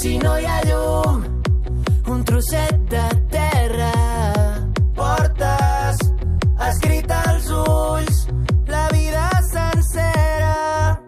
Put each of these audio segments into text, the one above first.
si no un trosset de terra. Portes escrit als ulls la vida sencera.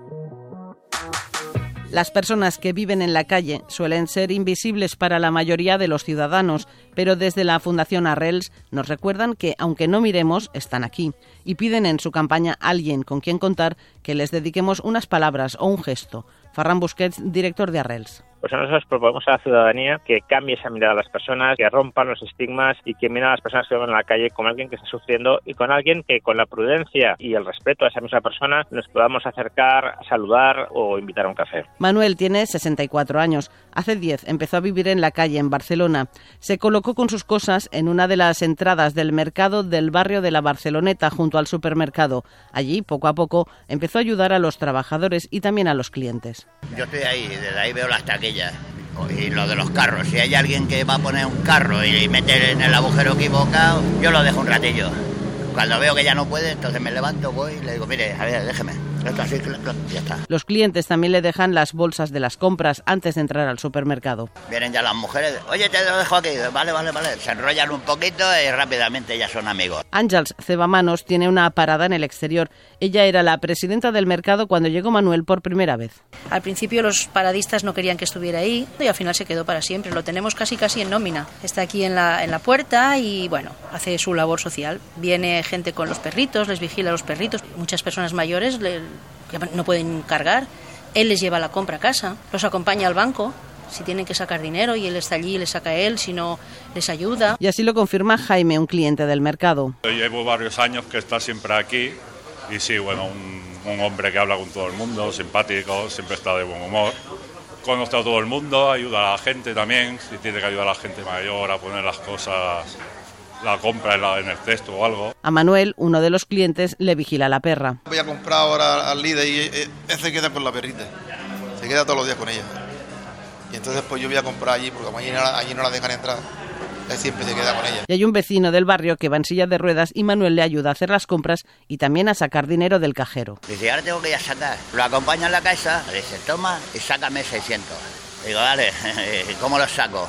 Las personas que viven en la calle suelen ser invisibles para la mayoría de los ciudadanos, pero desde la Fundación Arrels nos recuerdan que, aunque no miremos, están aquí y piden en su campaña alguien con quien contar que les dediquemos unas palabras o un gesto. Ferran Busquets, director de Arrels. Pues nosotros proponemos a la ciudadanía que cambie esa mirada a las personas, que rompan los estigmas y que miren a las personas que viven en la calle como alguien que está sufriendo y con alguien que con la prudencia y el respeto a esa misma persona nos podamos acercar, saludar o invitar a un café. Manuel tiene 64 años. Hace 10 empezó a vivir en la calle, en Barcelona. Se colocó con sus cosas en una de las entradas del mercado del barrio de la Barceloneta, junto al supermercado. Allí, poco a poco, empezó a ayudar a los trabajadores y también a los clientes. Yo estoy ahí, desde ahí veo las taquillas. Y lo de los carros. Si hay alguien que va a poner un carro y meter en el agujero equivocado, yo lo dejo un ratillo. Cuando veo que ya no puede, entonces me levanto, voy y le digo, mire, a ver, déjeme. Los clientes también le dejan las bolsas de las compras antes de entrar al supermercado. Vienen ya las mujeres, oye, te lo dejo aquí, vale, vale, vale. Se enrollan un poquito y rápidamente ya son amigos. Ángels Cebamanos tiene una parada en el exterior. Ella era la presidenta del mercado cuando llegó Manuel por primera vez. Al principio los paradistas no querían que estuviera ahí y al final se quedó para siempre. Lo tenemos casi casi en nómina. Está aquí en la, en la puerta y bueno, hace su labor social. Viene gente con los perritos, les vigila a los perritos. Muchas personas mayores le- no pueden cargar. Él les lleva la compra a casa, los acompaña al banco. Si tienen que sacar dinero y él está allí, les saca él, si no, les ayuda. Y así lo confirma Jaime, un cliente del mercado. Yo llevo varios años que está siempre aquí y sí, bueno, un, un hombre que habla con todo el mundo, simpático, siempre está de buen humor. Conoce a todo el mundo, ayuda a la gente también, si tiene que ayudar a la gente mayor a poner las cosas, la compra en, la- en el cesto o algo. A Manuel, uno de los clientes, le vigila la perra. Voy a comprar ahora al líder y eh, él se queda con la perrita. Se queda todos los días con ella. Y entonces pues yo voy a comprar allí porque como allí no, la- allí no la dejan entrar. Él siempre se queda con ella. Y hay un vecino del barrio que va en silla de ruedas y Manuel le ayuda a hacer las compras y también a sacar dinero del cajero. Dice, ahora tengo que ir a sacar. Lo acompaña en la casa, le dice, toma y sácame 600. Digo, vale, ¿cómo los saco?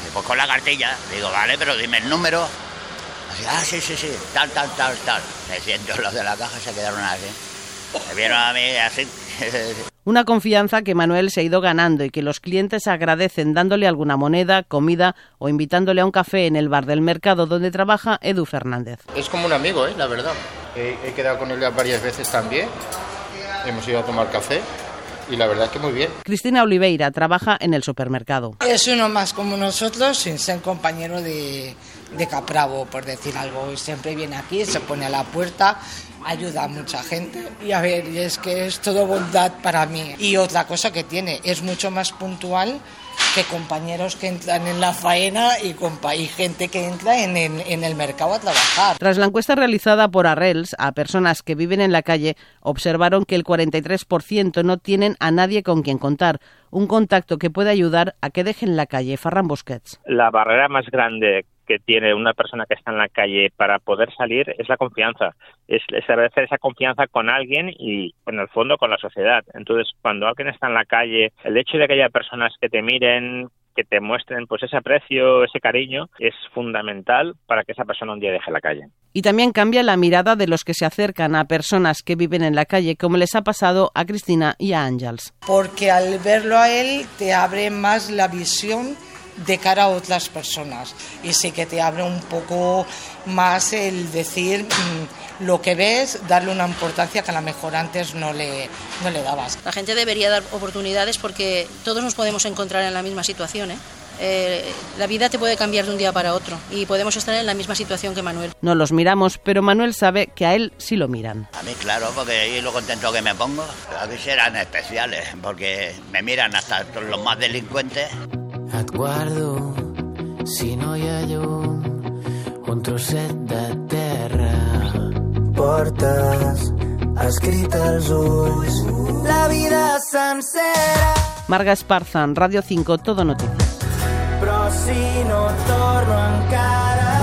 Dice, pues con la cartilla. Digo, vale, pero dime el número. Así, ah, sí, sí, sí, tal, tal, tal, tal. 600 los de la caja se quedaron así. Me vieron a mí así. Una confianza que Manuel se ha ido ganando y que los clientes agradecen dándole alguna moneda, comida o invitándole a un café en el bar del mercado donde trabaja Edu Fernández. Es como un amigo, ¿eh? la verdad. He, he quedado con él varias veces también. Hemos ido a tomar café y la verdad es que muy bien. Cristina Oliveira trabaja en el supermercado. Es uno más como nosotros, sin ser compañero de, de Capravo, por decir algo. Y Siempre viene aquí, se pone a la puerta, ayuda a mucha gente. Y a ver, y es que es todo bondad para mí. Y otra cosa que tiene, es mucho más puntual que compañeros que entran en la faena y, compa y gente que entra en, el- en el mercado a trabajar. Tras la encuesta realizada por Arrels a personas que viven en la calle, observaron que el 43% no tienen a nadie con quien contar, un contacto que puede ayudar a que dejen la calle. Farran Busquets. La barrera más grande que tiene una persona que está en la calle para poder salir es la confianza. Es establecer esa confianza con alguien y, en el fondo, con la sociedad. Entonces, cuando alguien está en la calle, el hecho de que haya personas que te miren, que te muestren pues ese aprecio, ese cariño, es fundamental para que esa persona un día deje la calle. Y también cambia la mirada de los que se acercan a personas que viven en la calle, como les ha pasado a Cristina y a Ángels. Porque al verlo a él te abre más la visión de cara a otras personas y sí que te abre un poco más el decir mm, lo que ves, darle una importancia que a lo mejor antes no le, no le dabas. La gente debería dar oportunidades porque todos nos podemos encontrar en la misma situación. ¿eh? Eh, la vida te puede cambiar de un día para otro y podemos estar en la misma situación que Manuel. No los miramos, pero Manuel sabe que a él sí lo miran. A mí, claro, porque ahí lo contento que me pongo. Aquí serán especiales, porque me miran hasta los más delincuentes. Et guardo si no hi ha llum un trosset de terra. Portes escrit als ulls la vida sencera. Marga Esparza, en Radio 5, Todo Noticias. Però si no torno encara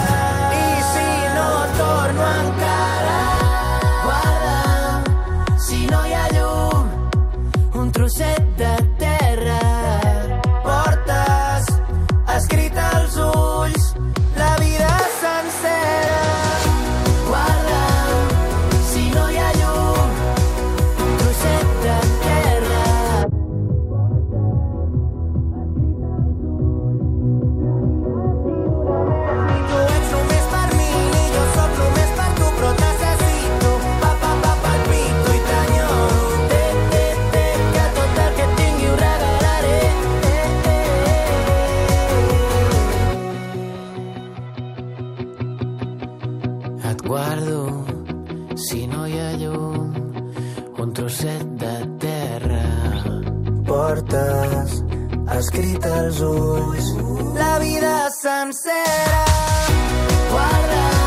portes escrit als ulls. La vida sencera guarda